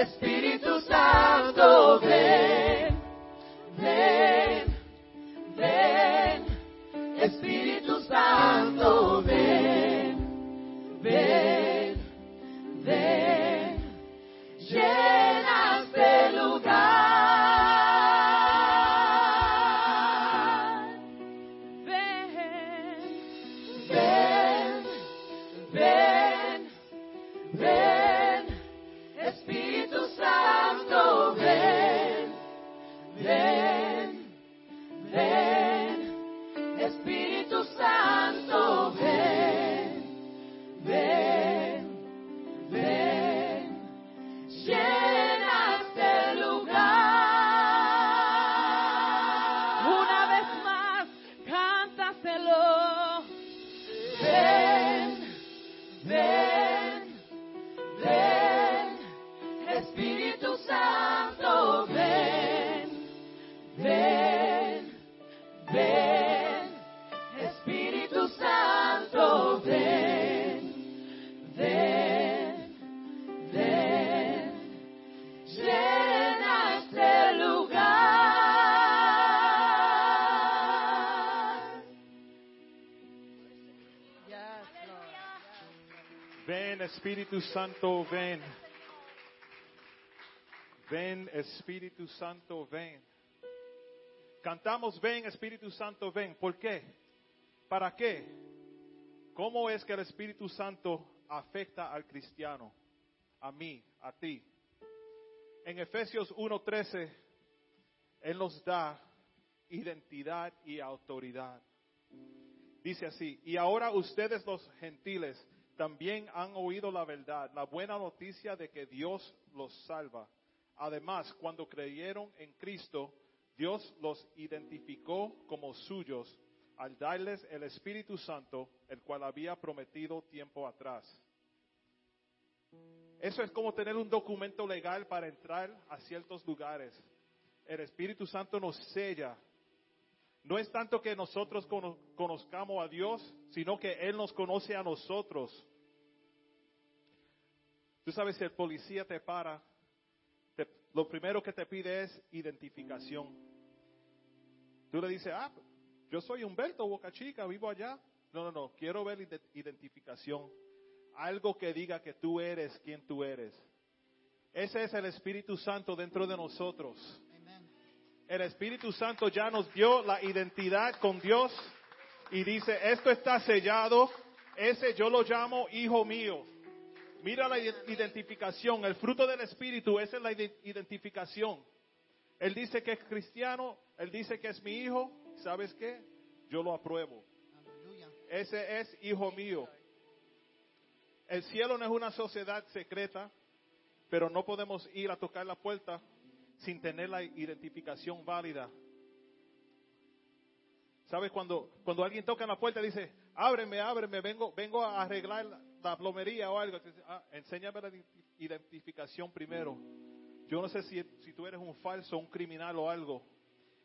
Espíritu Santo, ven, Espíritu Santo, ven. Ven Espíritu Santo, ven. Cantamos, ven Espíritu Santo, ven. ¿Por qué? ¿Para qué? ¿Cómo es que el Espíritu Santo afecta al cristiano? A mí, a ti. En Efesios 1.13, Él nos da identidad y autoridad. Dice así, y ahora ustedes los gentiles también han oído la verdad, la buena noticia de que Dios los salva. Además, cuando creyeron en Cristo, Dios los identificó como suyos al darles el Espíritu Santo, el cual había prometido tiempo atrás. Eso es como tener un documento legal para entrar a ciertos lugares. El Espíritu Santo nos sella. No es tanto que nosotros cono- conozcamos a Dios, sino que Él nos conoce a nosotros. Tú sabes, si el policía te para, te- lo primero que te pide es identificación. Tú le dices, ah, yo soy Humberto Boca Chica, vivo allá. No, no, no, quiero ver ide- identificación. Algo que diga que tú eres quien tú eres. Ese es el Espíritu Santo dentro de nosotros. El Espíritu Santo ya nos dio la identidad con Dios y dice, esto está sellado, ese yo lo llamo hijo mío. Mira la ide- identificación, el fruto del Espíritu, esa es la ide- identificación. Él dice que es cristiano, él dice que es mi hijo, ¿sabes qué? Yo lo apruebo. Ese es hijo mío. El cielo no es una sociedad secreta, pero no podemos ir a tocar la puerta sin tener la identificación válida. ¿Sabes? Cuando, cuando alguien toca en la puerta y dice, ábreme, ábreme, vengo, vengo a arreglar la, plomería o algo. "Ah, enséñame la identi- identificación primero. Yo no sé si, si tú eres un falso, un criminal o algo.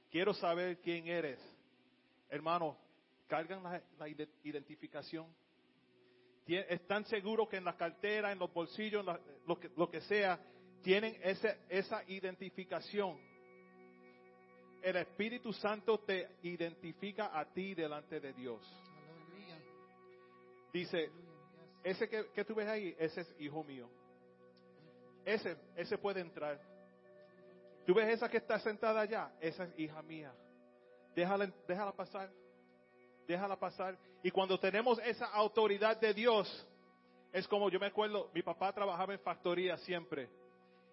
Quiero saber quién eres. Hermano, cargan la, la ide- identificación. Están seguros que en la cartera, en los bolsillos, en la- lo, que, lo que sea, tienen ese, esa identificación. El Espíritu Santo te identifica a ti delante de Dios. Dice, ese que, que tú ves ahí, ese es hijo mío. Ese, ese puede entrar. Tú ves esa que está sentada allá, esa es hija mía. Déjala, déjala pasar. Déjala pasar. Y cuando tenemos esa autoridad de Dios, es como yo me acuerdo, mi papá trabajaba en factoría siempre.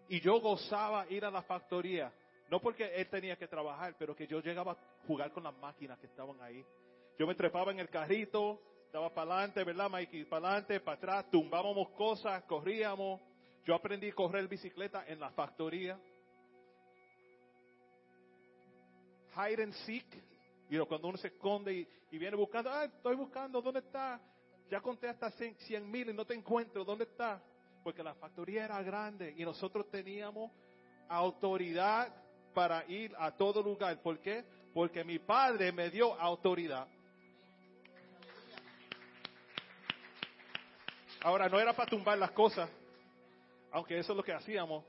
Y yo gozaba ir a la factoría. No porque él tenía que trabajar, pero que yo llegaba a jugar con las máquinas que estaban ahí. Yo me trepaba en el carrito, daba para adelante, ¿verdad, Mikey? Para adelante, para atrás, tumbábamos cosas, corríamos. Yo aprendí a correr bicicleta en la factoría. Hide and seek. Know, cuando uno se esconde y, y viene buscando, ay, estoy buscando, ¿dónde está? Ya conté hasta 100 mil y no te encuentro, ¿dónde está? Porque la factoría era grande y nosotros teníamos autoridad para ir a todo lugar. ¿Por qué? Porque mi padre me dio autoridad. Ahora, no era para tumbar las cosas, aunque eso es lo que hacíamos,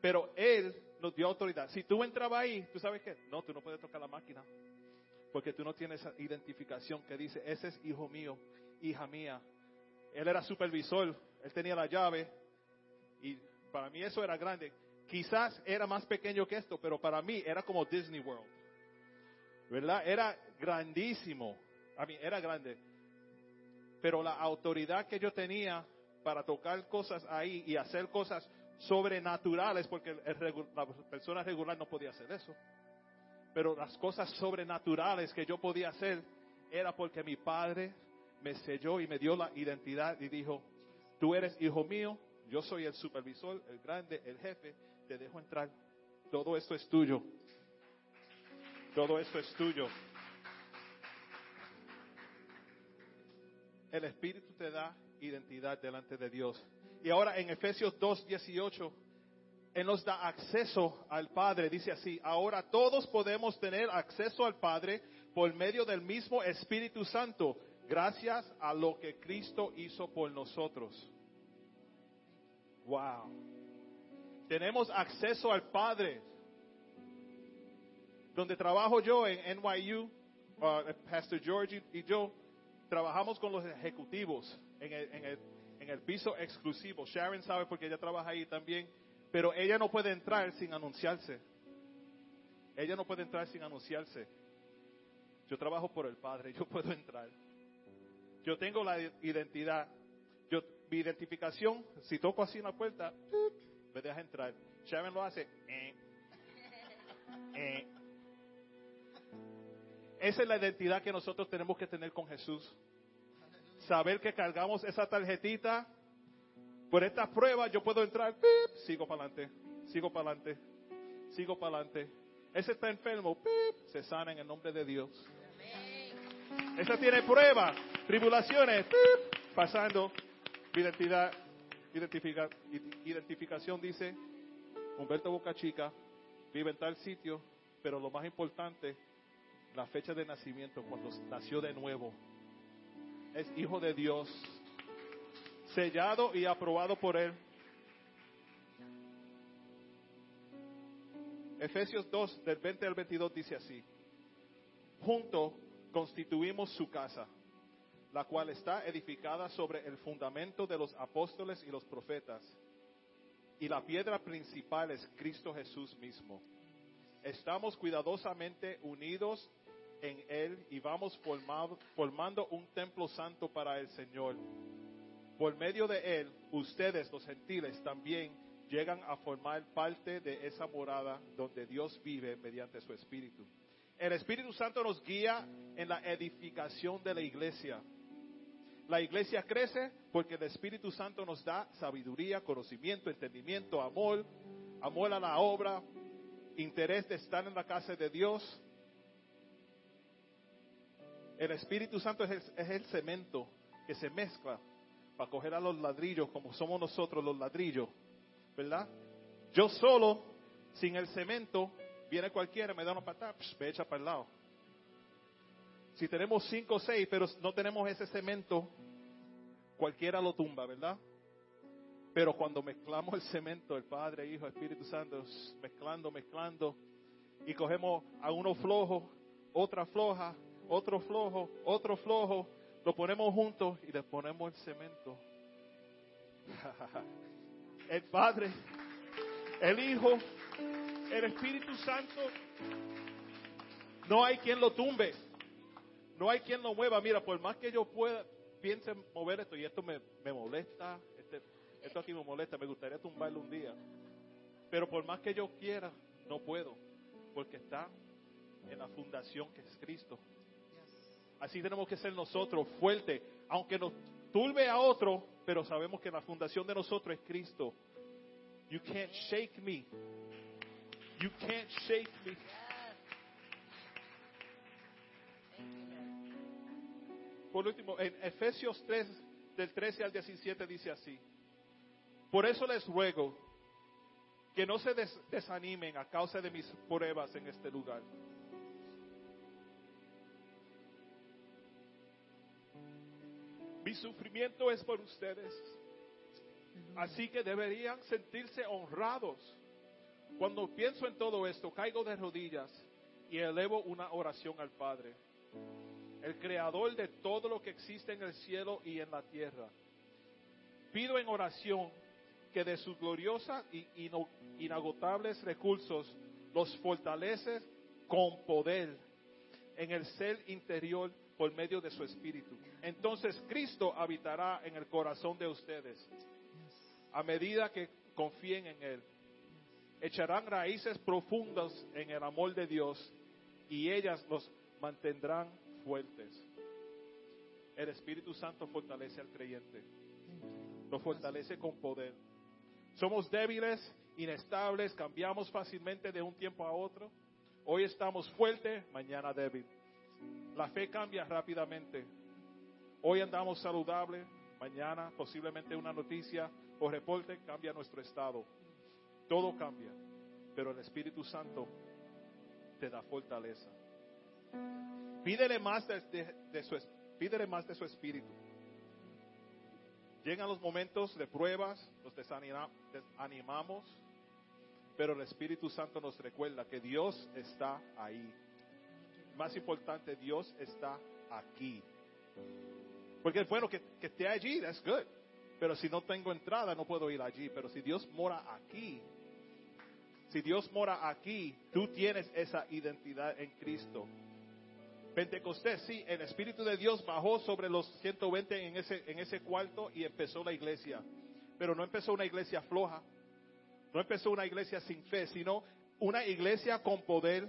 Pero Él nos dio autoridad. Si tú entrabas ahí, ¿tú sabes qué? No, tú no puedes tocar la máquina. Porque tú no tienes esa identificación que dice, ese es hijo mío, hija mía. Él era supervisor, él tenía la llave. Y para mí eso era grande. Quizás era más pequeño que esto, pero para mí era como Disney World. ¿Verdad? Era grandísimo. A mí era grande. Pero la autoridad que yo tenía para tocar cosas ahí y hacer cosas sobrenaturales, porque la persona regular no podía hacer eso. Pero las cosas sobrenaturales que yo podía hacer era porque mi padre me selló y me dio la identidad y dijo, tú eres hijo mío, yo soy el supervisor, el grande, el jefe, te dejo entrar. Todo esto es tuyo. Todo esto es tuyo. El Espíritu te da identidad delante de Dios. Y ahora en Efesios 2, 18, Él nos da acceso al Padre. Dice así, ahora todos podemos tener acceso al Padre por medio del mismo Espíritu Santo, gracias a lo que Cristo hizo por nosotros. Wow. Tenemos acceso al Padre. Donde trabajo yo en NYU, uh, Pastor George y yo, trabajamos con los ejecutivos en el, en el en el piso exclusivo. Sharon sabe porque ella trabaja ahí también, pero ella no puede entrar sin anunciarse. Ella no puede entrar sin anunciarse. Yo trabajo por el Padre, yo puedo entrar. Yo tengo la identidad. Yo, mi identificación, si toco así una puerta, me deja entrar. Sharon lo hace. Eh, eh. Esa es la identidad que nosotros tenemos que tener con Jesús saber que cargamos esa tarjetita. Por esta prueba yo puedo entrar, sigo para adelante, sigo para adelante, sigo para adelante. Ese está enfermo, se sana en el nombre de Dios. Esa tiene prueba, tribulaciones, pasando. Identidad, identifica, identificación dice, Humberto Boca Chica, vive en tal sitio, pero lo más importante, la fecha de nacimiento, cuando nació de nuevo es hijo de Dios, sellado y aprobado por Él. Efesios 2, del 20 al 22 dice así, junto constituimos su casa, la cual está edificada sobre el fundamento de los apóstoles y los profetas, y la piedra principal es Cristo Jesús mismo. Estamos cuidadosamente unidos en Él y vamos formado, formando un templo santo para el Señor. Por medio de Él, ustedes, los gentiles, también llegan a formar parte de esa morada donde Dios vive mediante su Espíritu. El Espíritu Santo nos guía en la edificación de la iglesia. La iglesia crece porque el Espíritu Santo nos da sabiduría, conocimiento, entendimiento, amor, amor a la obra, interés de estar en la casa de Dios, el Espíritu Santo es el, cemento que se mezcla para coger a los ladrillos como somos nosotros los ladrillos, ¿verdad? Yo solo, sin el cemento, viene cualquiera, me da una patada, me echa para el lado. Si tenemos cinco o seis, pero no tenemos ese cemento, cualquiera lo tumba, ¿verdad? Pero cuando mezclamos el cemento, el Padre, Hijo, Espíritu Santo, mezclando, mezclando, y cogemos a uno flojo, otra floja, otro flojo, otro flojo, lo ponemos juntos y le ponemos el cemento. el Padre, el Hijo, el Espíritu Santo, no hay quien lo tumbe, no hay quien lo mueva. Mira, por más que yo pueda, piense mover esto y esto me, molesta, este, esto aquí me molesta, me gustaría tumbarlo un día. Pero por más que yo quiera, no puedo, porque está en la fundación que es Cristo. Así tenemos que ser nosotros, fuerte, aunque nos turbe a otro, pero sabemos que la fundación de nosotros es Cristo. You can't shake me. You can't shake me. Por último, en Efesios 3, del 13 al 17 dice así. Por eso les ruego que no se desanimen a causa de mis pruebas en este lugar Mi sufrimiento es por ustedes. Así que deberían sentirse honrados Cuando pienso en todo esto, caigo de rodillas y elevo una oración al Padre, el creador de todo lo que existe en el cielo y en la tierra. Pido en oración que de sus gloriosos y inagotables recursos los fortalece con poder en el ser interior por medio de su espíritu. Entonces Cristo habitará en el corazón de ustedes a medida que confíen en Él. Echarán raíces profundas en el amor de Dios y ellas los mantendrán fuertes. El Espíritu Santo fortalece al creyente. Lo fortalece con poder. Somos débiles, inestables, cambiamos fácilmente de un tiempo a otro. Hoy estamos fuertes, mañana débil. La fe cambia rápidamente. Hoy andamos saludables, mañana posiblemente una noticia o reporte cambia nuestro estado. Todo cambia, pero el Espíritu Santo te da fortaleza. Pídele más de, su, pídele más de su Espíritu. Llegan los momentos de pruebas, nos desanimamos, pero el Espíritu Santo nos recuerda que Dios está ahí. Más importante, Dios está aquí. Porque es bueno que, que esté allí, that's good. Pero si no tengo entrada, no puedo ir allí. Pero si Dios mora aquí, si Dios mora aquí, tú tienes esa identidad en Cristo. Pentecostés, sí, el Espíritu de Dios bajó sobre los 120 en ese, en ese cuarto y empezó la iglesia. Pero no empezó una iglesia floja, no empezó una iglesia sin fe, sino una iglesia con poder,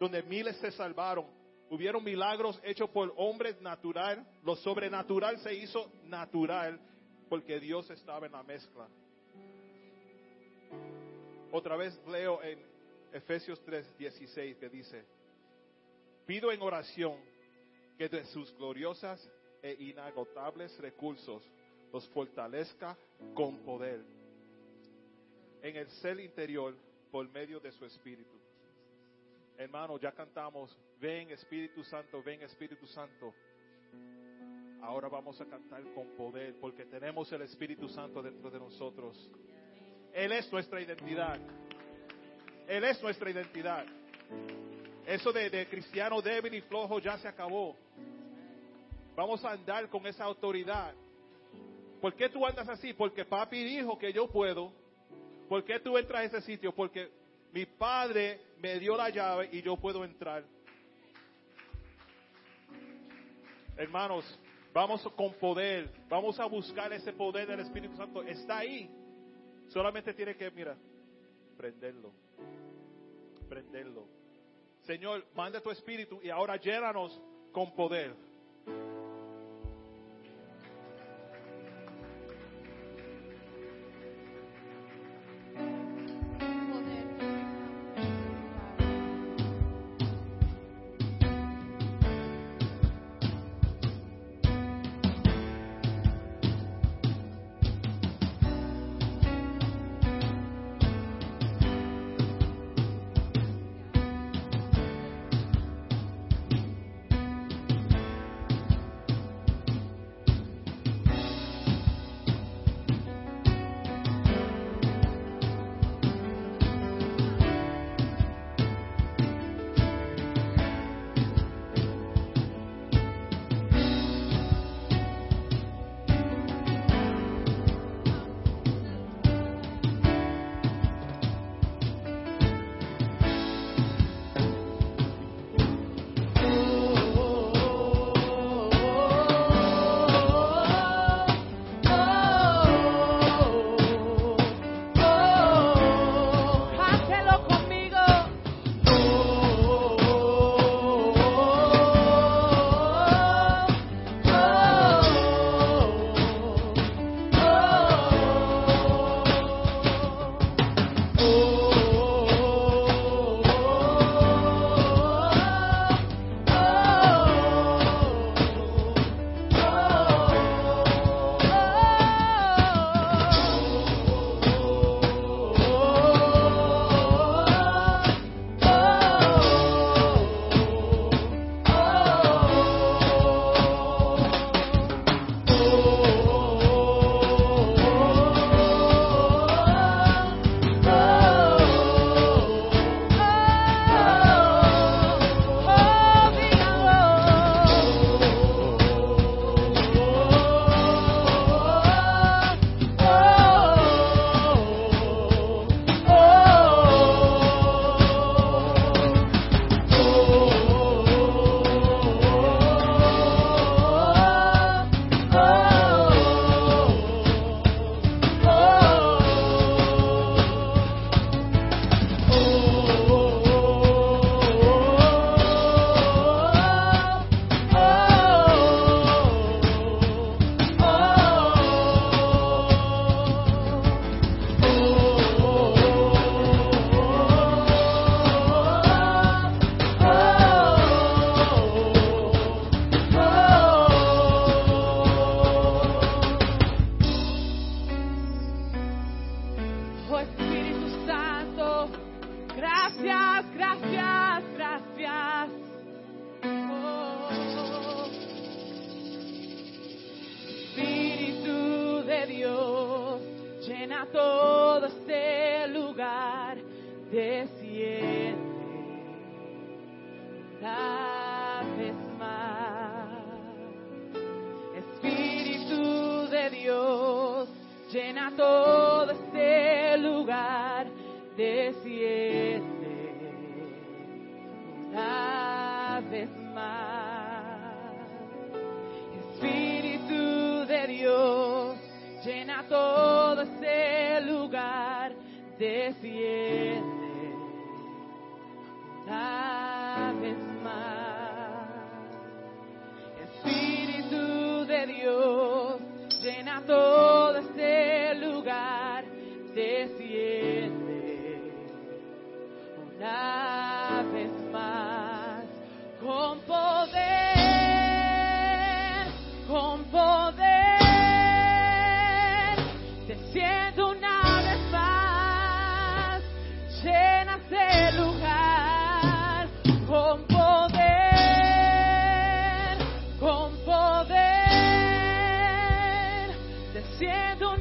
donde miles se salvaron. Hubieron milagros hechos por hombres natural, lo sobrenatural se hizo natural porque Dios estaba en la mezcla. Otra vez leo en Efesios 3, 16 que dice, pido en oración que de sus gloriosas e inagotables recursos los fortalezca con poder en el ser interior por medio de su espíritu. Hermano, ya cantamos, ven Espíritu Santo, ven Espíritu Santo. Ahora vamos a cantar con poder porque tenemos el Espíritu Santo dentro de nosotros. Él es nuestra identidad. Él es nuestra identidad. Eso de, cristiano débil y flojo ya se acabó. Vamos a andar con esa autoridad. ¿Por qué tú andas así? Porque papi dijo que yo puedo. ¿Por qué tú entras a ese sitio? Porque mi padre me dio la llave y yo puedo entrar. Hermanos, Vamos con poder. Vamos a buscar ese poder del Espíritu Santo. Está ahí. Solamente tiene que, mira, prenderlo. Prenderlo. Señor, manda tu Espíritu y ahora llénanos con poder. una vez más, llena este lugar con poder, con poder, desciendo.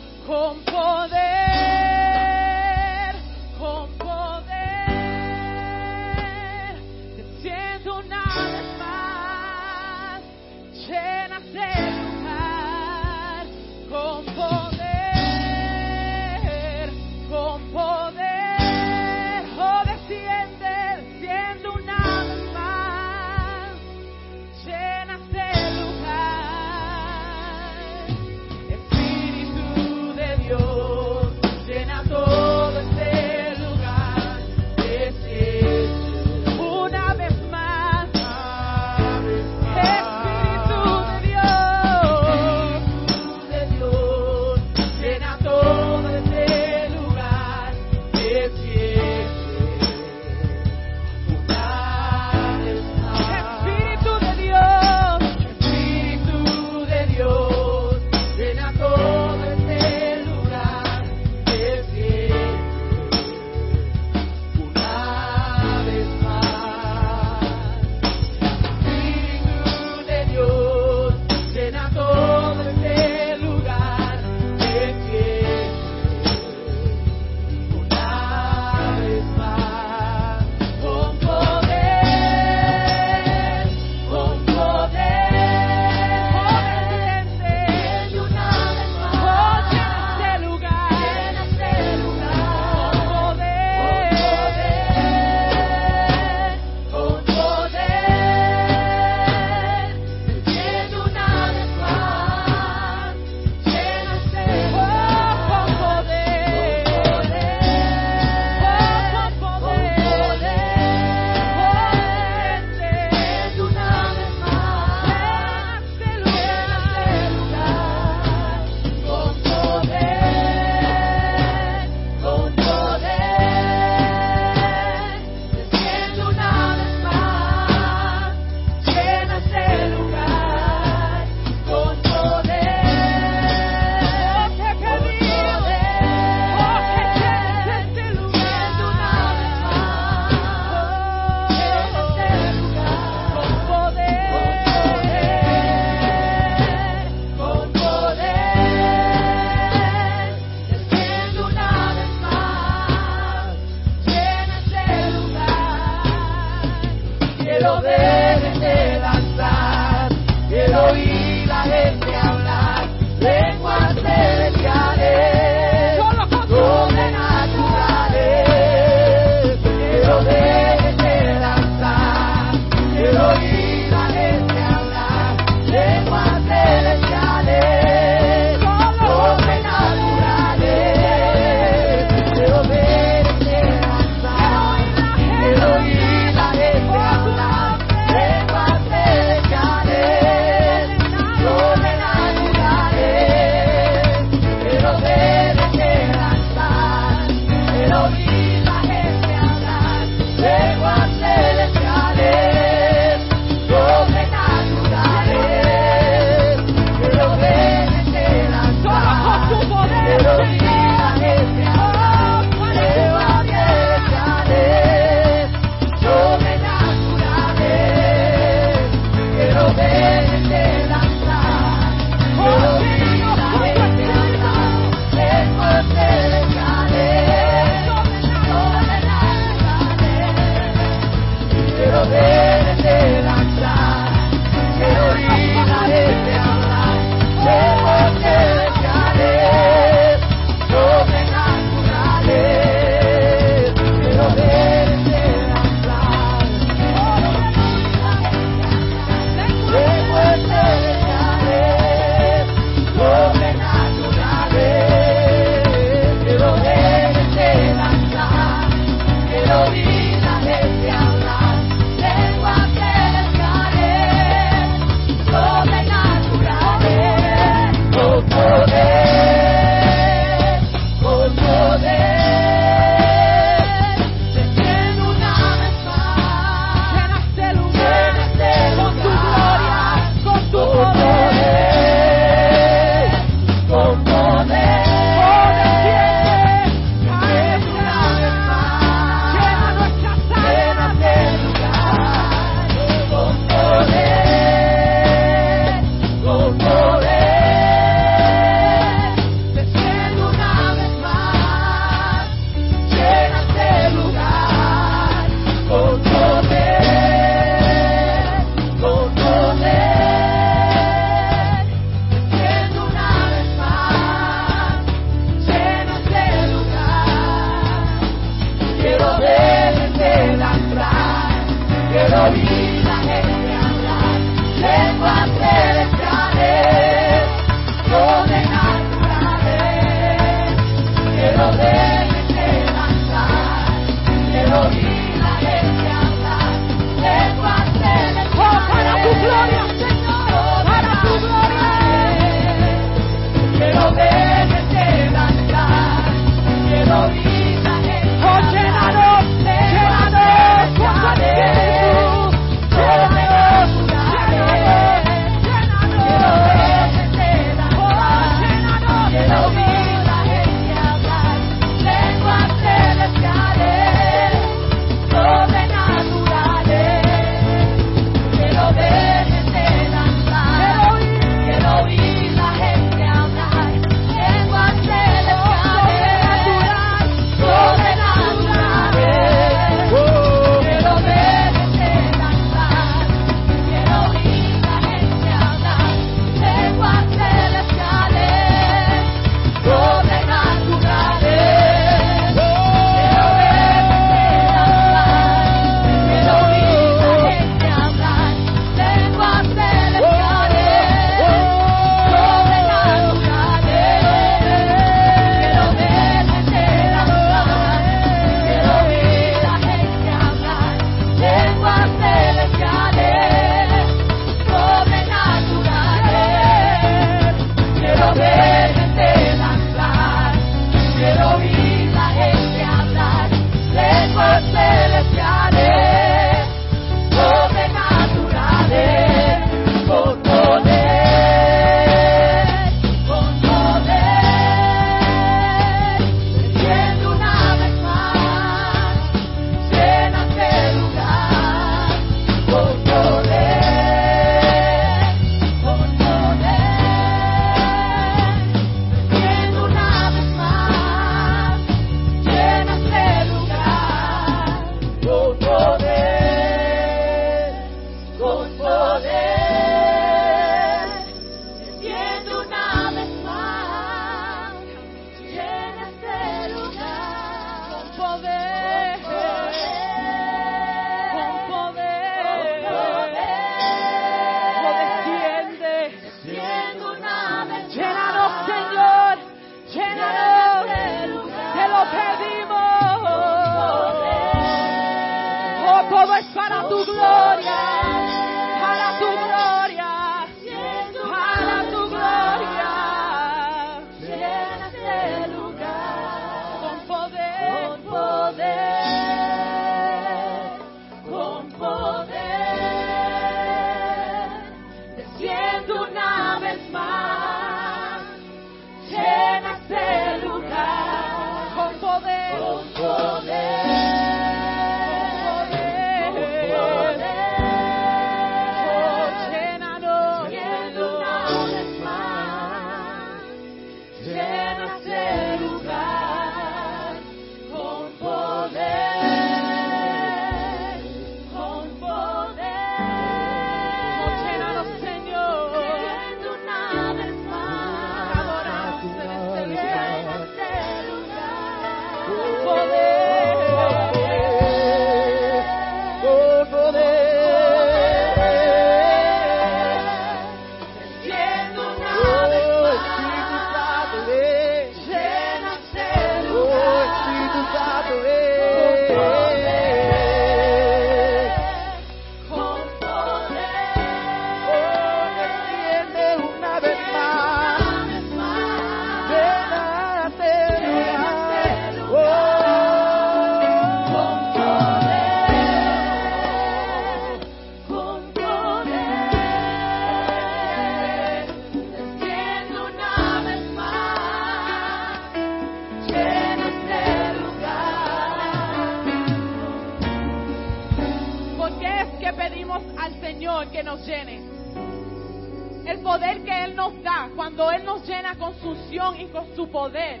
Y con su poder,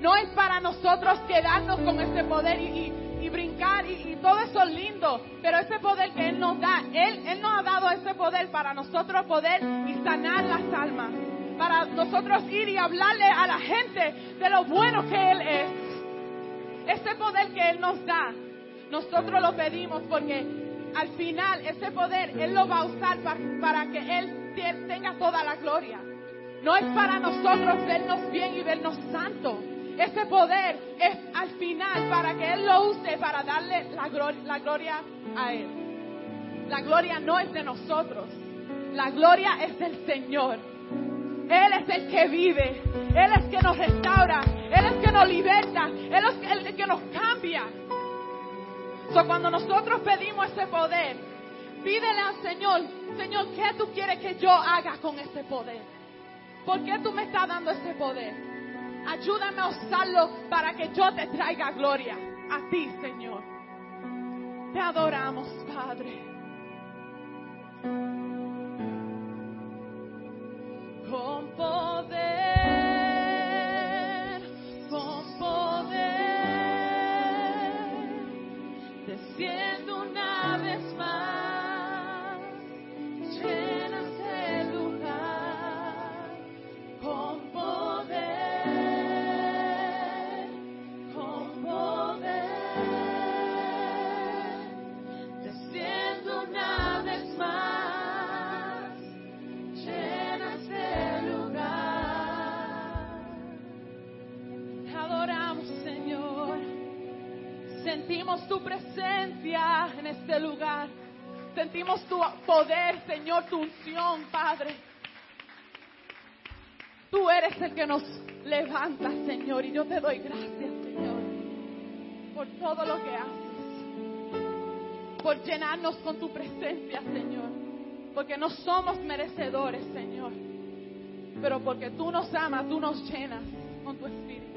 no es para nosotros quedarnos con ese poder y, brincar y, todo eso lindo, pero ese poder que Él nos da, Él, nos ha dado ese poder para nosotros poder y sanar las almas, para nosotros ir y hablarle a la gente de lo bueno que Él es. Ese poder que Él nos da, nosotros lo pedimos porque al final ese poder Él lo va a usar pa- para que Él te- tenga toda la gloria. No es para nosotros vernos bien y vernos santos. Ese poder es al final para que Él lo use para darle la, glor- la gloria a Él. La gloria no es de nosotros. La gloria es del Señor. Él es el que vive. Él es el que nos restaura. Él es el que nos liberta. Él es el que nos cambia. So, cuando nosotros pedimos ese poder, pídele al Señor, Señor, ¿qué tú quieres que yo haga con ese poder? ¿Por qué tú me estás dando ese poder? Ayúdame a usarlo para que yo te traiga gloria a ti, Señor. Te adoramos, Padre. Sentimos tu poder, Señor, tu unción, Padre. Tú eres el que nos levanta, Señor, y yo te doy gracias, Señor, por todo lo que haces, por llenarnos con tu presencia, Señor, porque no somos merecedores, Señor, pero porque tú nos amas, tú nos llenas con tu espíritu.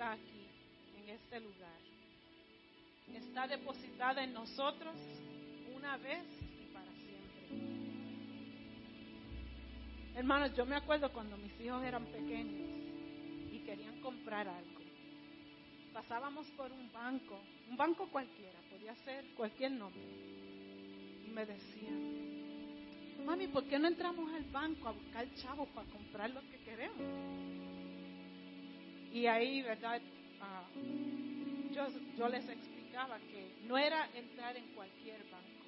Está aquí, en este lugar. Está depositada en nosotros una vez y para siempre. Hermanos, yo me acuerdo cuando mis hijos eran pequeños y querían comprar algo. Pasábamos por un banco, un banco cualquiera, podía ser cualquier nombre. Y me decían, mami, ¿por qué no entramos al banco a buscar chavos para comprar lo que queremos? Y ahí, ¿verdad? Ah, yo, yo les explicaba que no era entrar en cualquier banco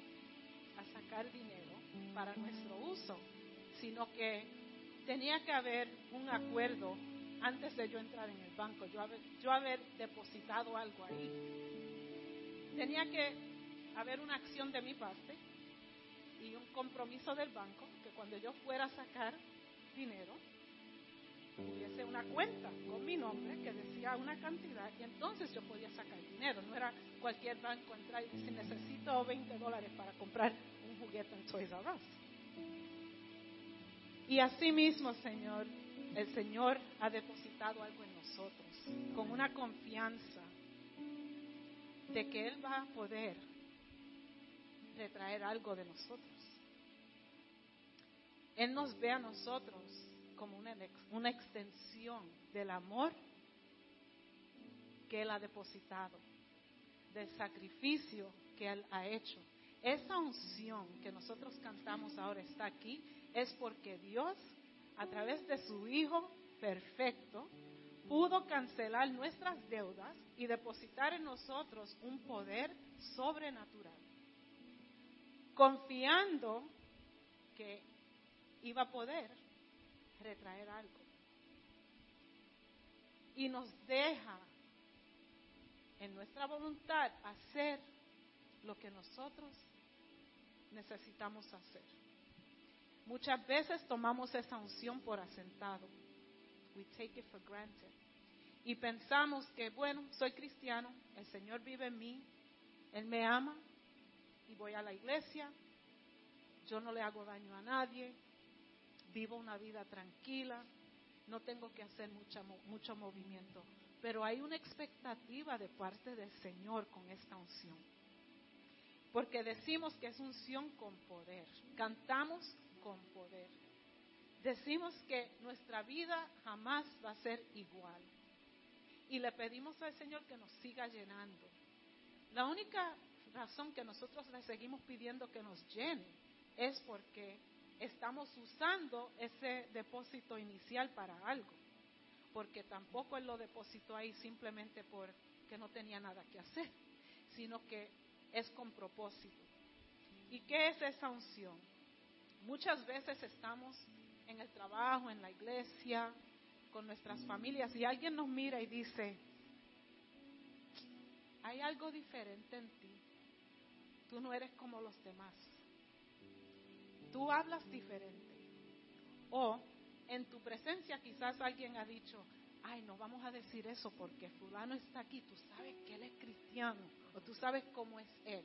a sacar dinero para nuestro uso, sino que tenía que haber un acuerdo antes de yo entrar en el banco, yo haber, yo haber depositado algo ahí. Tenía que haber una acción de mi parte y un compromiso del banco que cuando yo fuera a sacar dinero, hubiese una cuenta con mi nombre que decía una cantidad y entonces yo podía sacar dinero. No era cualquier banco entrar y decir necesito 20 dólares para comprar un juguete en Toys R Us. Y así mismo, Señor, el Señor ha depositado algo en nosotros, con una confianza de que Él va a poder retraer algo de nosotros. Él nos ve a nosotros como una, extensión del amor que Él ha depositado, del sacrificio que Él ha hecho. Esa unción que nosotros cantamos ahora está aquí, es porque Dios, a través de su Hijo perfecto, pudo cancelar nuestras deudas y depositar en nosotros un poder sobrenatural, confiando que iba a poder retraer algo. Y nos deja en nuestra voluntad hacer lo que nosotros necesitamos hacer. Muchas veces tomamos esa unción por asentado. We take it for granted. Y pensamos que, bueno, soy cristiano, el Señor vive en mí, Él me ama y voy a la iglesia, yo no le hago daño a nadie, vivo una vida tranquila, no tengo que hacer mucha, mucho movimiento. Pero hay una expectativa de parte del Señor con esta unción. Porque decimos que es unción con poder. Cantamos con poder. Decimos que nuestra vida jamás va a ser igual. Y le pedimos al Señor que nos siga llenando. La única razón que nosotros le seguimos pidiendo que nos llene es porque estamos usando ese depósito inicial para algo. Porque tampoco Él lo depositó ahí simplemente porque no tenía nada que hacer, sino que es con propósito. ¿Y qué es esa unción? Muchas veces estamos en el trabajo, en la iglesia, con nuestras familias y alguien nos mira y dice, hay algo diferente en ti. Tú no eres como los demás. Tú hablas diferente. O en tu presencia quizás alguien ha dicho, ay, no vamos a decir eso porque fulano está aquí, tú sabes que él es cristiano o tú sabes cómo es él.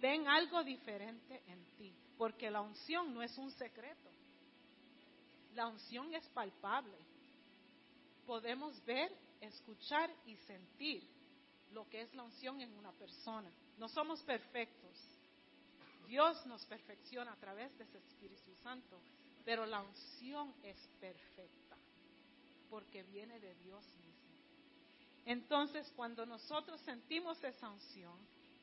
Ven algo diferente en ti, porque la unción no es un secreto. La unción es palpable. Podemos ver, escuchar y sentir lo que es la unción en una persona. No somos perfectos. Dios nos perfecciona a través de ese Espíritu Santo, pero la unción es perfecta porque viene de Dios mismo. Entonces, cuando nosotros sentimos esa unción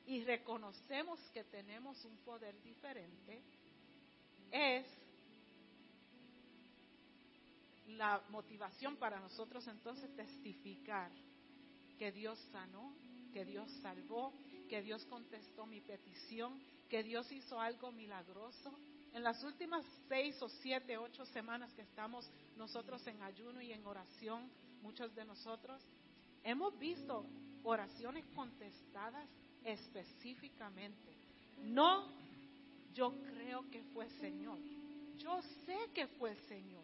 y reconocemos que tenemos un poder diferente, es la motivación para nosotros entonces testificar que Dios sanó, que Dios salvó, que Dios contestó mi petición, que Dios hizo algo milagroso. En las últimas seis o siete, ocho semanas que estamos nosotros en ayuno y en oración, muchos de nosotros, hemos visto oraciones contestadas específicamente. No, yo creo que fue Señor. Yo sé que fue Señor.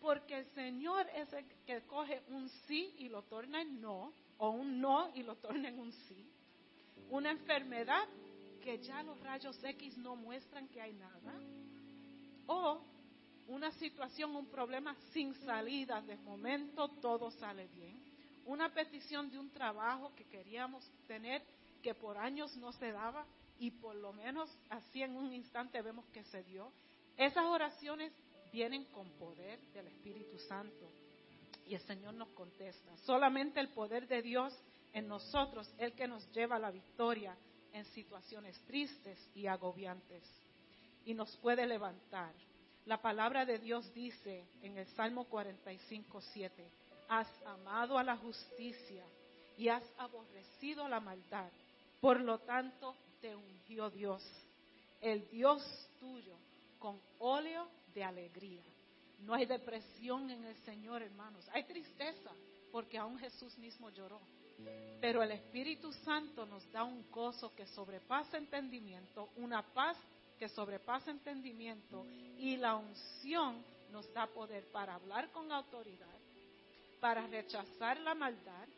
Porque el Señor es el que coge un sí y lo torna en no o un no y lo torne en un sí. Una enfermedad que ya los rayos X no muestran que hay nada. O una situación, un problema sin salida. De momento todo sale bien. Una petición de un trabajo que queríamos tener que por años no se daba y por lo menos así en un instante vemos que se dio. Esas oraciones vienen con poder del Espíritu Santo y el Señor nos contesta. Solamente el poder de Dios en nosotros el que nos lleva a la victoria en situaciones tristes y agobiantes y nos puede levantar. La palabra de Dios dice en el Salmo 45, 7, has amado a la justicia y has aborrecido la maldad. Por lo tanto, te ungió Dios, el Dios tuyo, con óleo de alegría. No hay depresión en el Señor, hermanos. Hay tristeza, porque aún Jesús mismo lloró. Pero el Espíritu Santo nos da un gozo que sobrepasa entendimiento, una paz que sobrepasa entendimiento y la unción nos da poder para hablar con autoridad, para rechazar la maldad,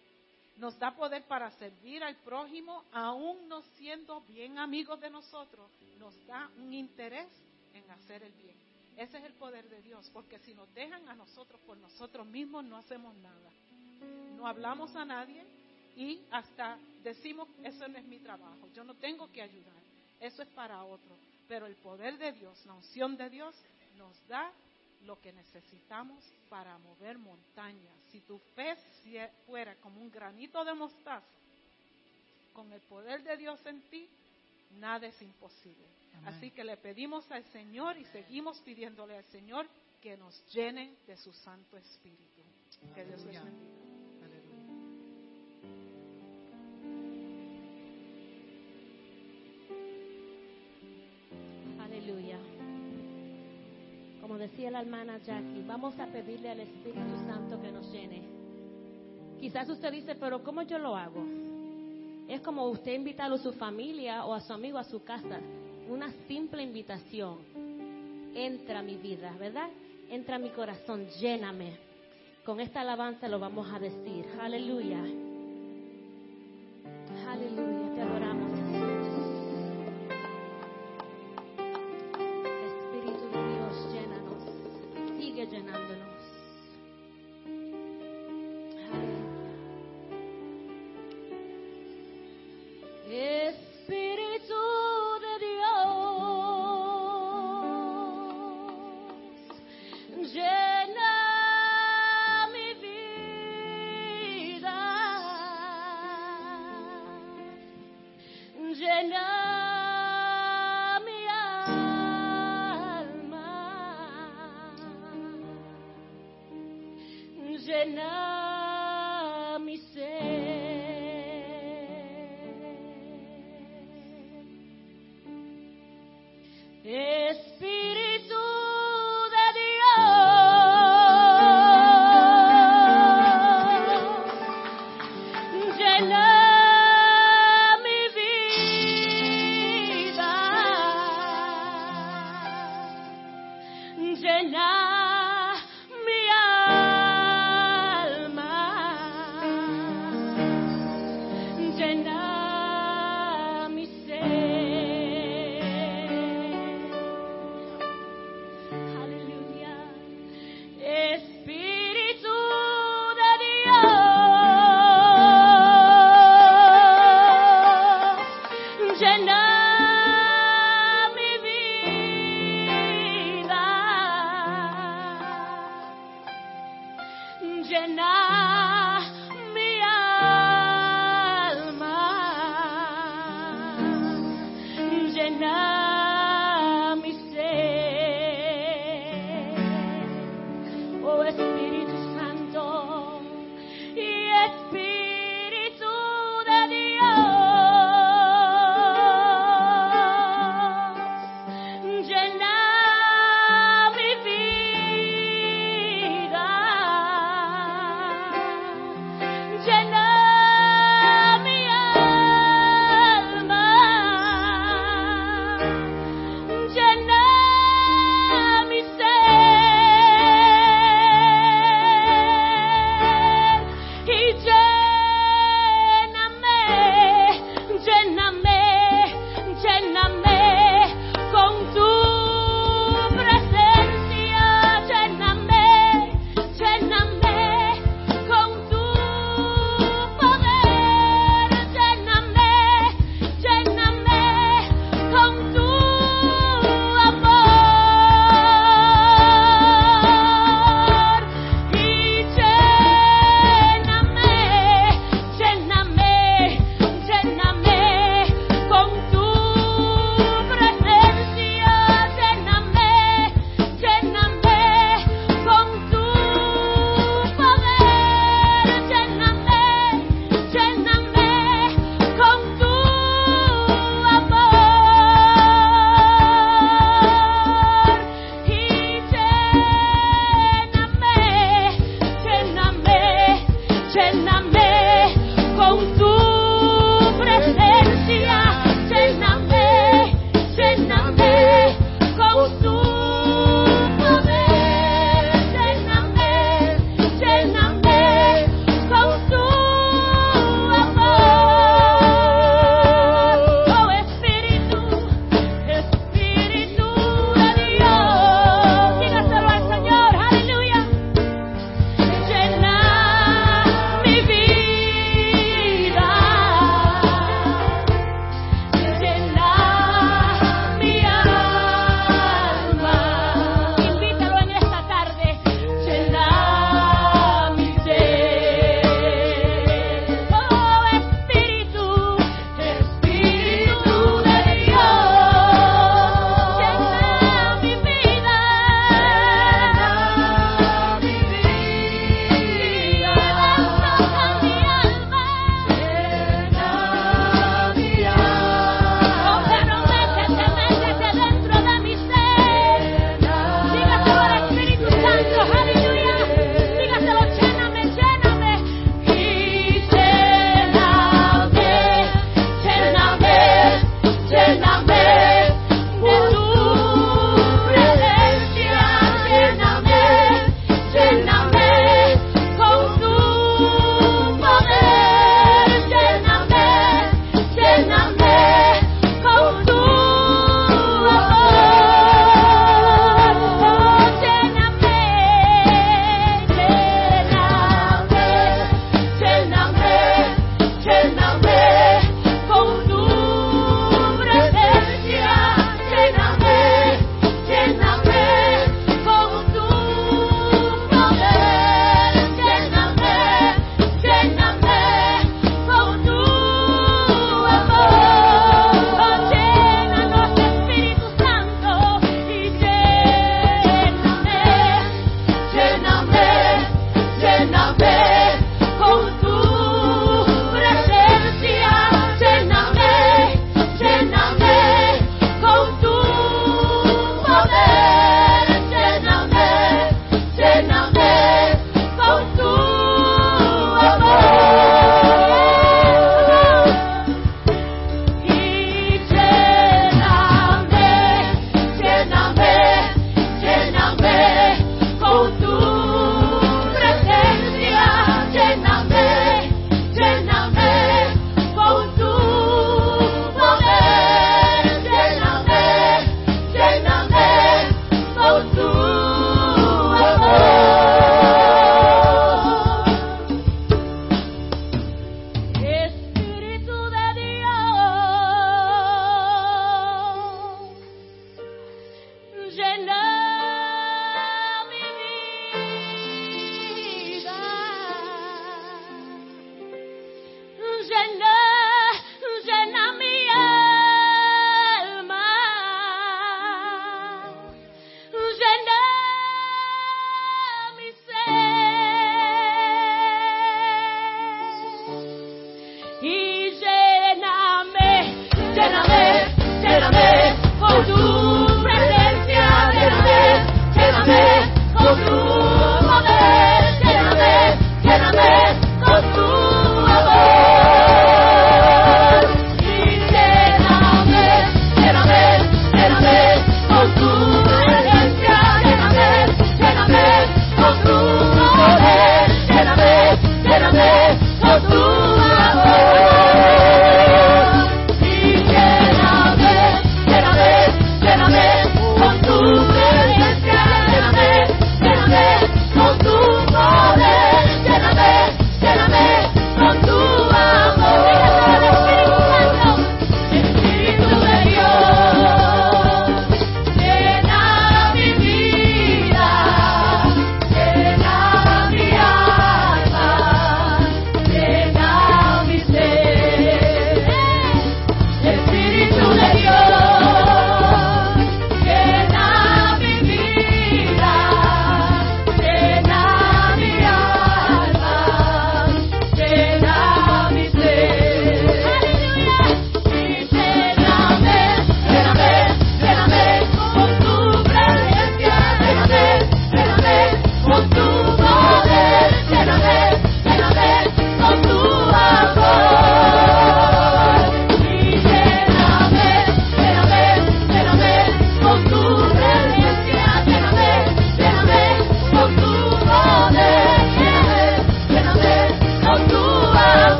nos da poder para servir al prójimo, aún no siendo bien amigos de nosotros, nos da un interés en hacer el bien. Ese es el poder de Dios, porque si nos dejan a nosotros por nosotros mismos, no hacemos nada. No hablamos a nadie y hasta decimos, eso no es mi trabajo, yo no tengo que ayudar, eso es para otro. Pero el poder de Dios, la unción de Dios, nos da lo que necesitamos para mover montañas. Si tu fe fuera como un granito de mostaza, con el poder de Dios en ti, nada es imposible. Así que le pedimos al Señor y seguimos pidiéndole al Señor que nos llene de su Santo Espíritu. Que Dios les bendiga. Aleluya. Como decía la hermana Jackie, vamos a pedirle al Espíritu Santo que nos llene. Quizás usted dice, pero ¿cómo yo lo hago? Es como usted invitar a su familia o a su amigo a su casa. Una simple invitación. Entra a mi vida, ¿verdad? Entra a mi corazón, lléname. Con esta alabanza lo vamos a decir. Aleluya, llena mi alma, llena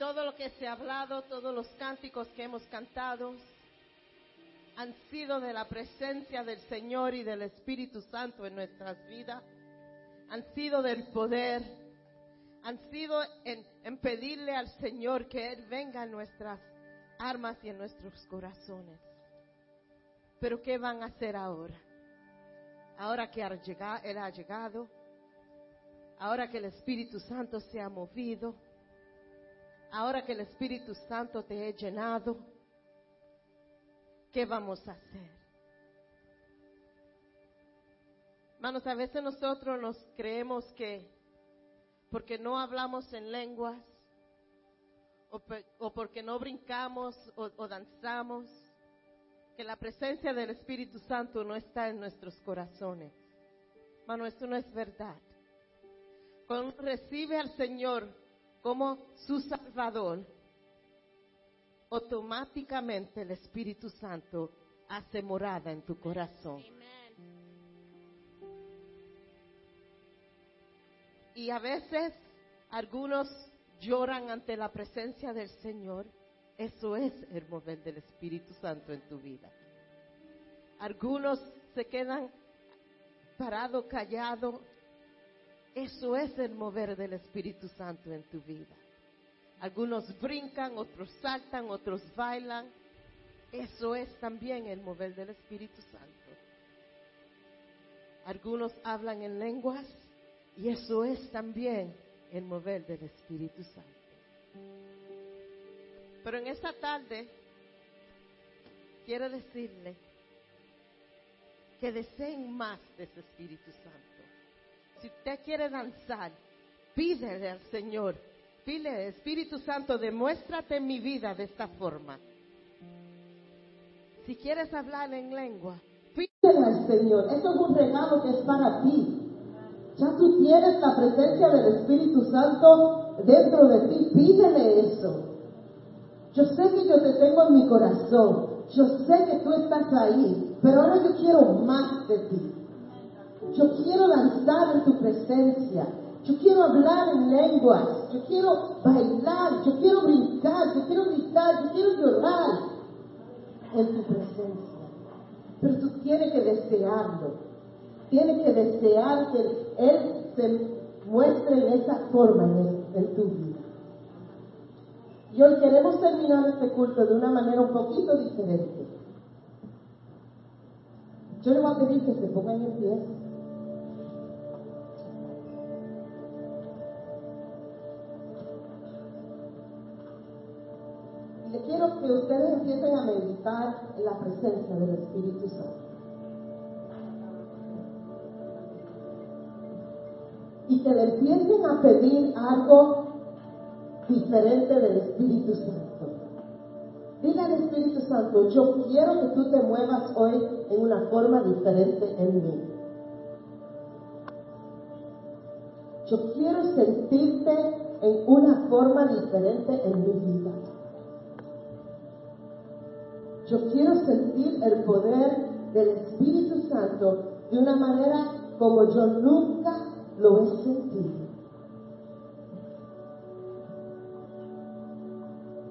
todo lo que se ha hablado, todos los cánticos que hemos cantado, han sido de la presencia del Señor y del Espíritu Santo en nuestras vidas, han sido del poder, han sido en, pedirle al Señor que Él venga en nuestras armas y en nuestros corazones. Pero ¿qué van a hacer ahora? Ahora que Él ha llegado, ahora que el Espíritu Santo se ha movido, ahora que el Espíritu Santo te ha llenado, ¿qué vamos a hacer? Hermanos, a veces nosotros nos creemos que porque no hablamos en lenguas, o, porque no brincamos o, danzamos, que la presencia del Espíritu Santo no está en nuestros corazones. Hermano, esto no es verdad. Cuando recibe al Señor como su Salvador, automáticamente el Espíritu Santo hace morada en tu corazón. Y a veces algunos lloran ante la presencia del Señor. Eso es el mover del Espíritu Santo en tu vida. Algunos se quedan parados, callados. Eso es el mover del Espíritu Santo en tu vida. Algunos brincan, otros saltan, otros bailan. Eso es también el mover del Espíritu Santo. Algunos hablan en lenguas y eso es también el mover del Espíritu Santo. Pero en esta tarde quiero decirle que deseen más de ese Espíritu Santo. Si usted quiere danzar, pídele al Señor, pídele, Espíritu Santo, demuéstrate mi vida de esta forma. Si quieres hablar en lengua, Pídele al Señor. Eso es un regalo que es para ti. Ya tú tienes la presencia del Espíritu Santo dentro de ti. Pídele eso. Yo sé que yo te tengo en mi corazón. Yo sé que tú estás ahí. Pero ahora yo quiero más de ti. Yo quiero danzar en tu presencia. Yo quiero hablar en lenguas. Yo quiero bailar. Yo quiero brincar. Yo quiero gritar. Yo quiero llorar en tu presencia. Pero tú tienes que desearlo. Tienes que desear que Él se muestre en esa forma en, tu vida. Y hoy queremos terminar este culto de una manera un poquito diferente. Yo le voy a pedir que se pongan en pie. Que ustedes empiecen a meditar en la presencia del Espíritu Santo. Y que le empiecen a pedir algo diferente del Espíritu Santo. Dile al Espíritu Santo, yo quiero que tú te muevas hoy en una forma diferente en mí. Yo quiero sentirte en una forma diferente en mi vida. Yo quiero sentir el poder del Espíritu Santo de una manera como yo nunca lo he sentido.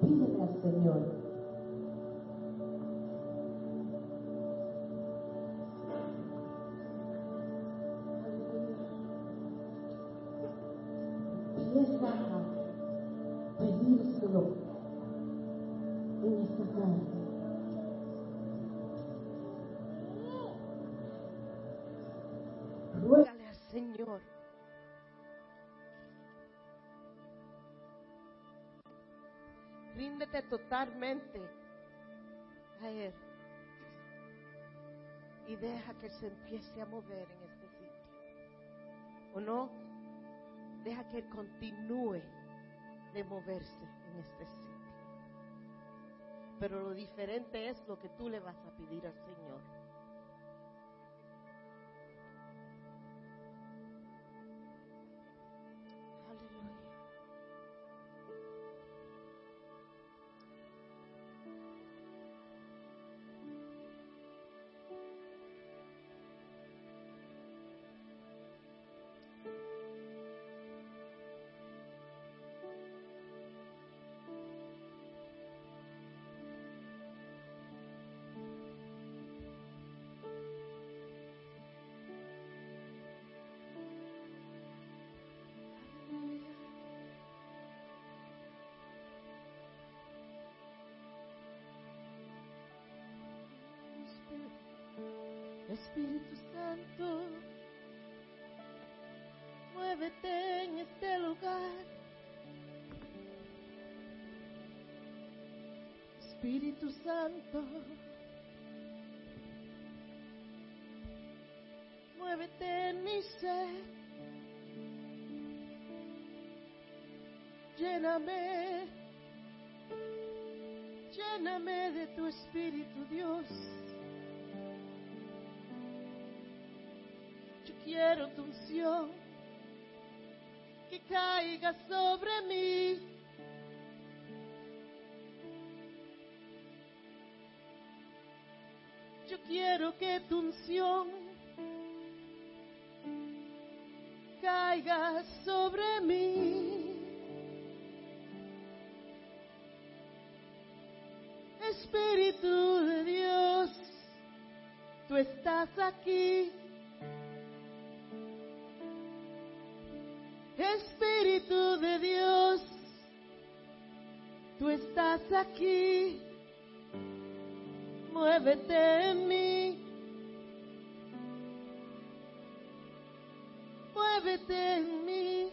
Pídele al Señor. Totalmente a Él. Y deja que se empiece a mover en este sitio. ¿O no? Deja que Él continúe de moverse en este sitio. Pero lo diferente es lo que tú le vas a pedir al Señor. Espíritu Santo, muévete en este lugar. Espíritu Santo, muévete en mi ser. Lléname, lléname de tu Espíritu Dios. Quiero tu unción que caiga sobre mí. Yo quiero que tu unción caiga sobre mí. Espíritu de Dios, tú estás aquí. Espíritu de Dios, tú estás aquí. Muévete en mí. Muévete en mí.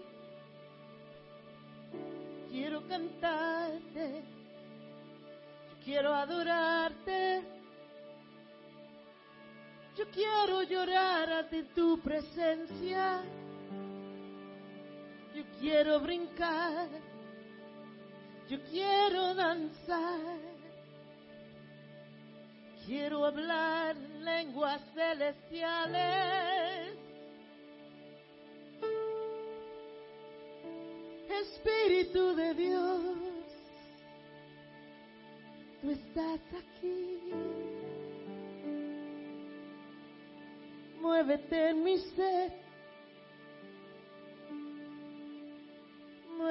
Quiero cantarte. Yo quiero adorarte. Yo quiero llorar ante tu presencia. Quiero brincar. Yo quiero danzar. Quiero hablar lenguas celestiales. Espíritu de Dios, tú estás aquí. Muévete en mi ser.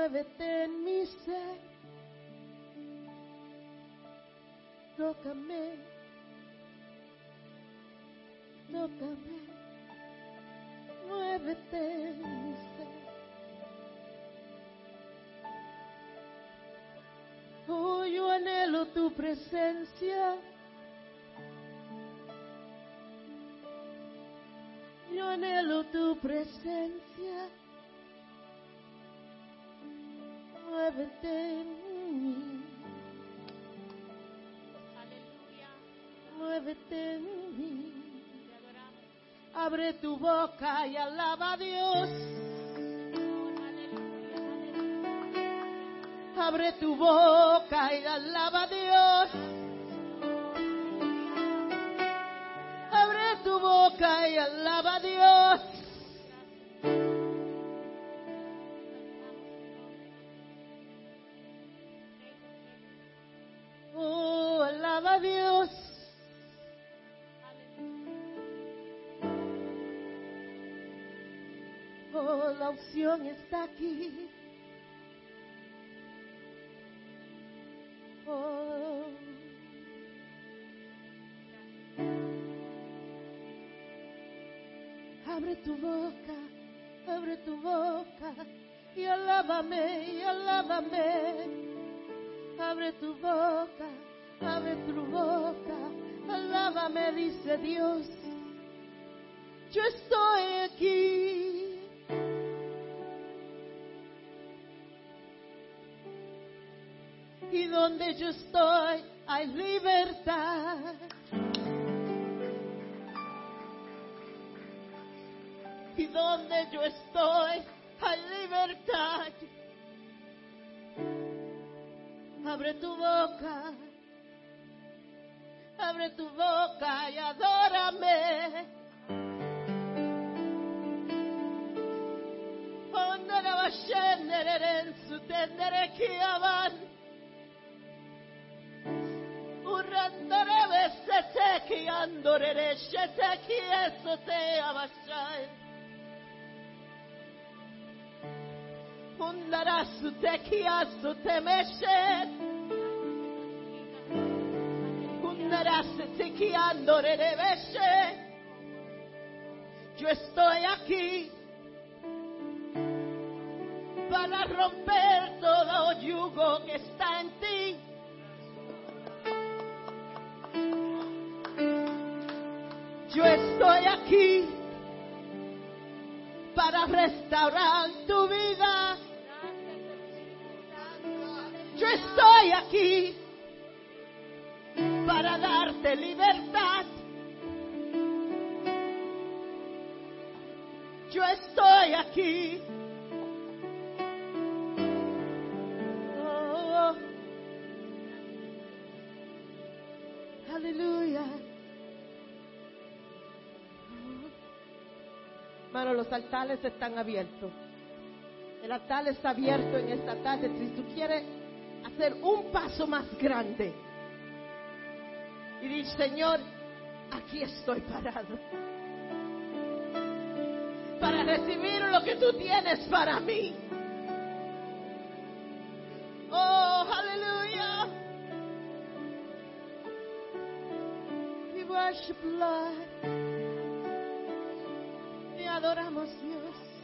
Muévete en mi ser. Tócame. Tócame. Muévete en mi ser. Oh, yo anhelo tu presencia. Yo anhelo tu presencia. Muévete en mí. Aleluya. Muévete en mí. Te adoramos. Abre tu boca y alaba a Dios. Aleluya. Aleluya. Abre tu boca y alaba a Dios. Abre tu boca y alaba a Dios. Dios. Oh, la opción está aquí. Oh. Abre tu boca, abre tu boca y alábame, y alábame. Abre tu boca, abre tu boca, alábame, dice Dios. Yo estoy aquí. Y donde yo estoy hay libertad. Y donde yo estoy hay libertad. Abre tu boca. Abre tu boca y adórame. Ondara vasheneren su tendere kiavan. Urandare vesete ki andorere shete ki esote avashai. Undara su te ki Yo estoy aquí para romper todo yugo que está en ti. Yo estoy aquí para restaurar tu vida. Yo estoy aquí para darte libertad. Yo estoy aquí. Oh, aleluya. Hermano, los altares están abiertos. El altar está abierto en esta tarde. Si tú quieres hacer un paso más grande y dices, Señor, aquí estoy parado. Para recibir lo que tú tienes para mí. Oh, aleluya. We worship, Lord. Te adoramos, Dios.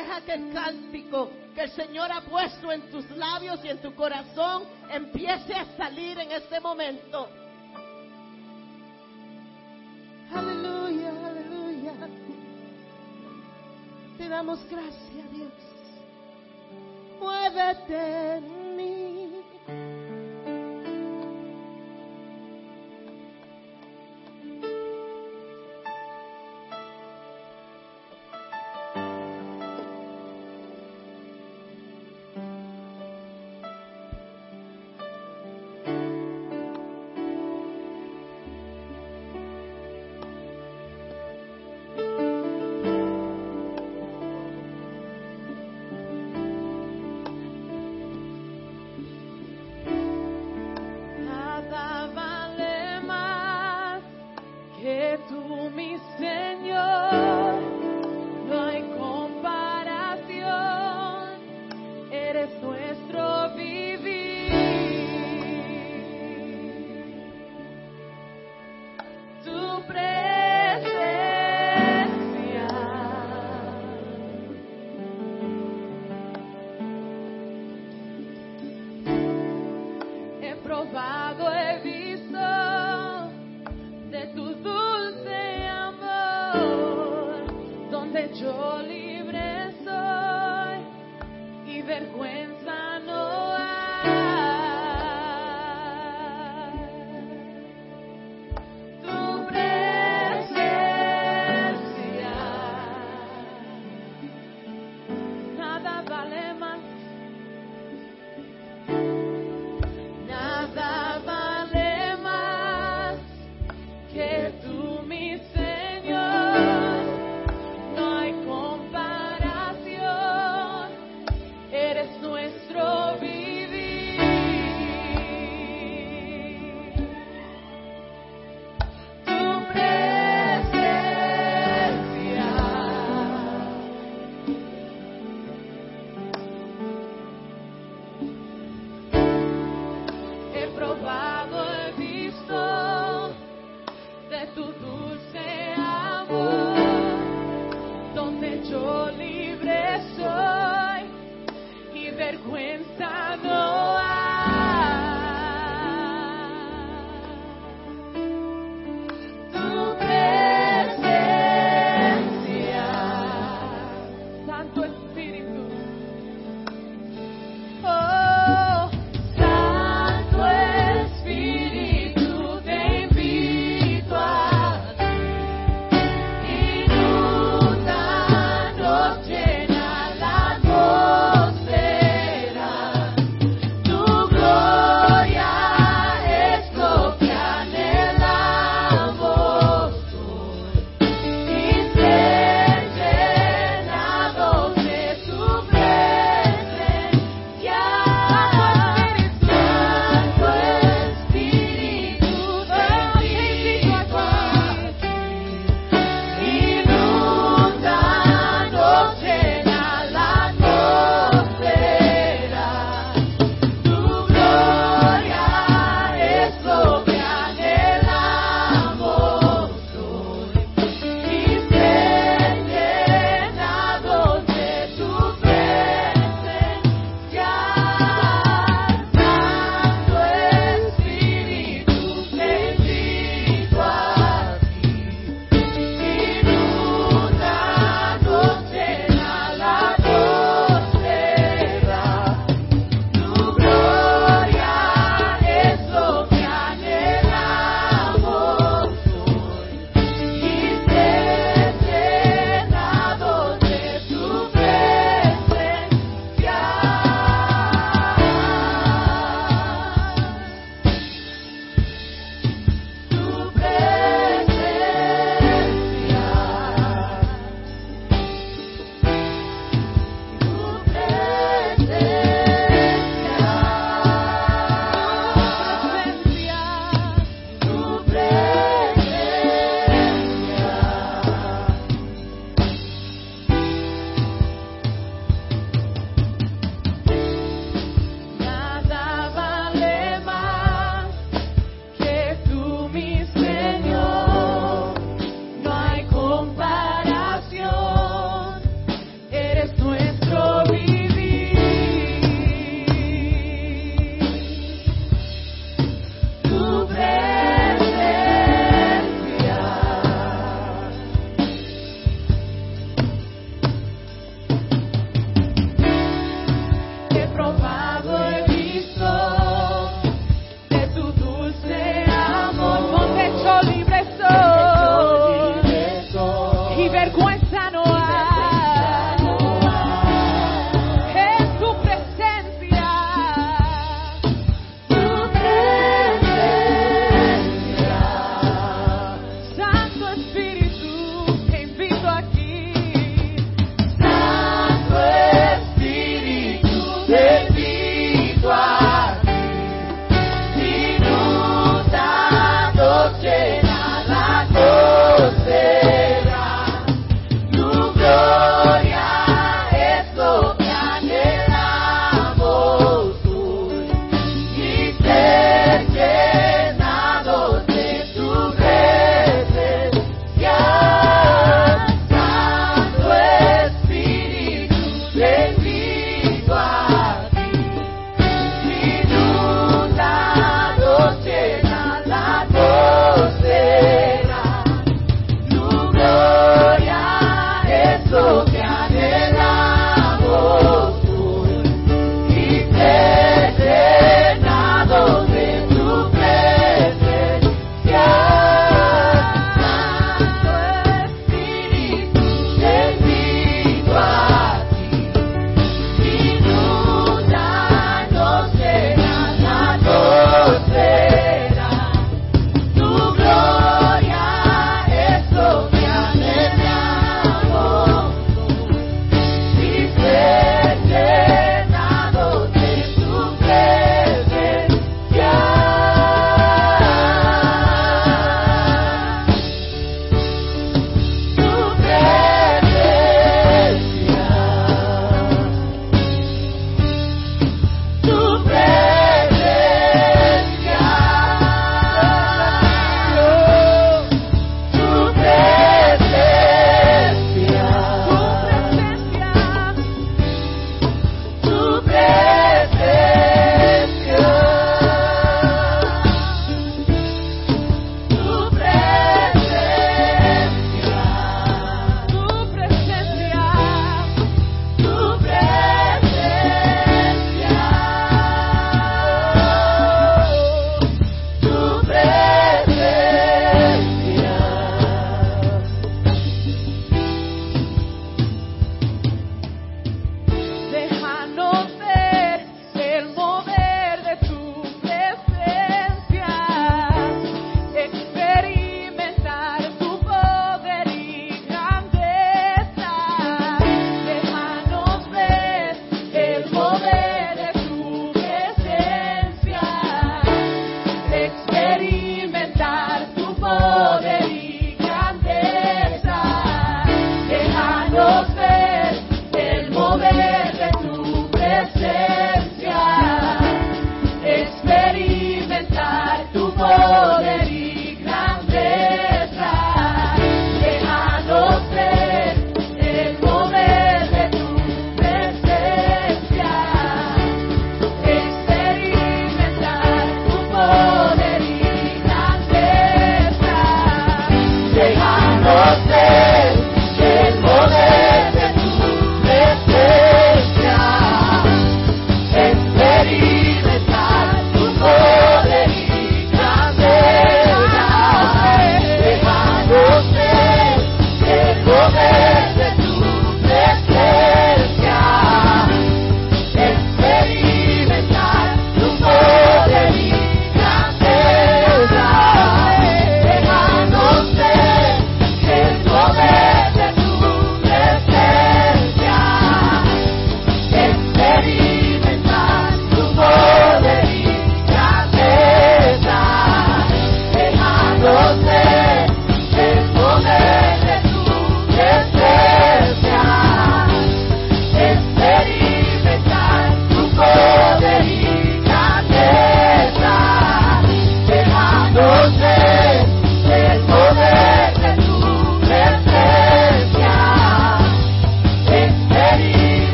Deja que el cántico que el Señor ha puesto en tus labios y en tu corazón empiece a salir en este momento. Aleluya, aleluya. Te damos gracias, Dios. Muévete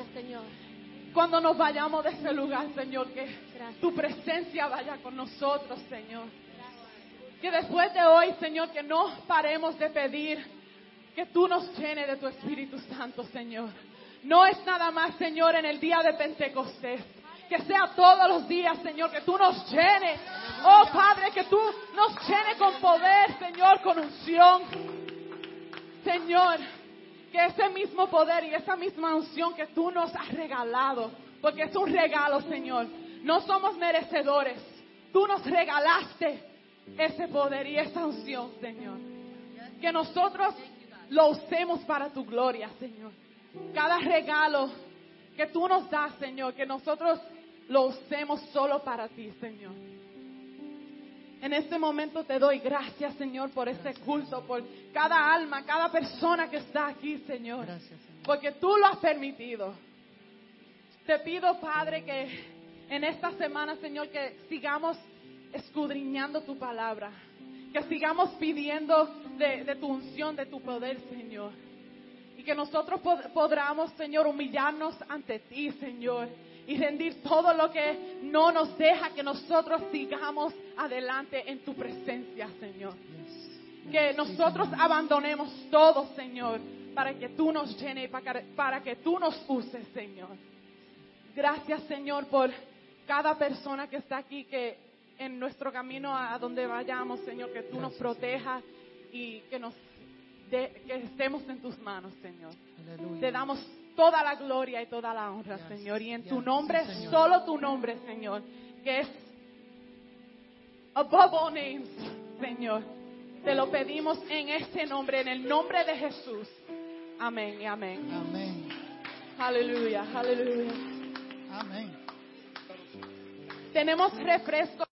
Gracias, Señor. Cuando nos vayamos de este lugar, Señor, que Gracias. tu presencia vaya con nosotros, Señor. Que después de hoy, Señor, que no paremos de pedir que tú nos llenes de tu Espíritu Santo, Señor. No es nada más, Señor, en el día de Pentecostés. Que sea todos los días, Señor, que tú nos llenes. Oh, Padre, que tú nos llenes con poder, Señor, con unción. Señor, que ese mismo poder y esa misma unción que tú nos has regalado, porque es un regalo, Señor. No somos merecedores. Tú nos regalaste ese poder y esa unción, Señor. Que nosotros lo usemos para tu gloria, Señor. Cada regalo que tú nos das, Señor, que nosotros lo usemos solo para ti, Señor. En este momento te doy gracias, Señor, por este culto, por cada alma, cada persona que está aquí, Señor. Porque tú lo has permitido. Te pido, Padre, que en esta semana, Señor, que sigamos escudriñando tu palabra. Que sigamos pidiendo de, de tu unción, de tu poder, Señor. Y que nosotros pod- podamos, Señor, humillarnos ante ti, Señor. Y rendir todo lo que no nos deja que nosotros sigamos adelante en tu presencia, Señor. Que nosotros abandonemos todo, Señor, para que tú nos llenes y para, para que tú nos uses, Señor. Gracias, Señor, por cada persona que está aquí, que en nuestro camino a donde vayamos, Señor, que tú nos protejas y que nos de- que estemos en tus manos, Señor. Te damos toda la gloria y toda la honra, Señor. Y en tu nombre, solo tu nombre, Señor, que es above all names, Señor. Te lo pedimos en este nombre, en el nombre de Jesús. Amén y amén. Amén. Aleluya, aleluya. Amén. Tenemos refresco.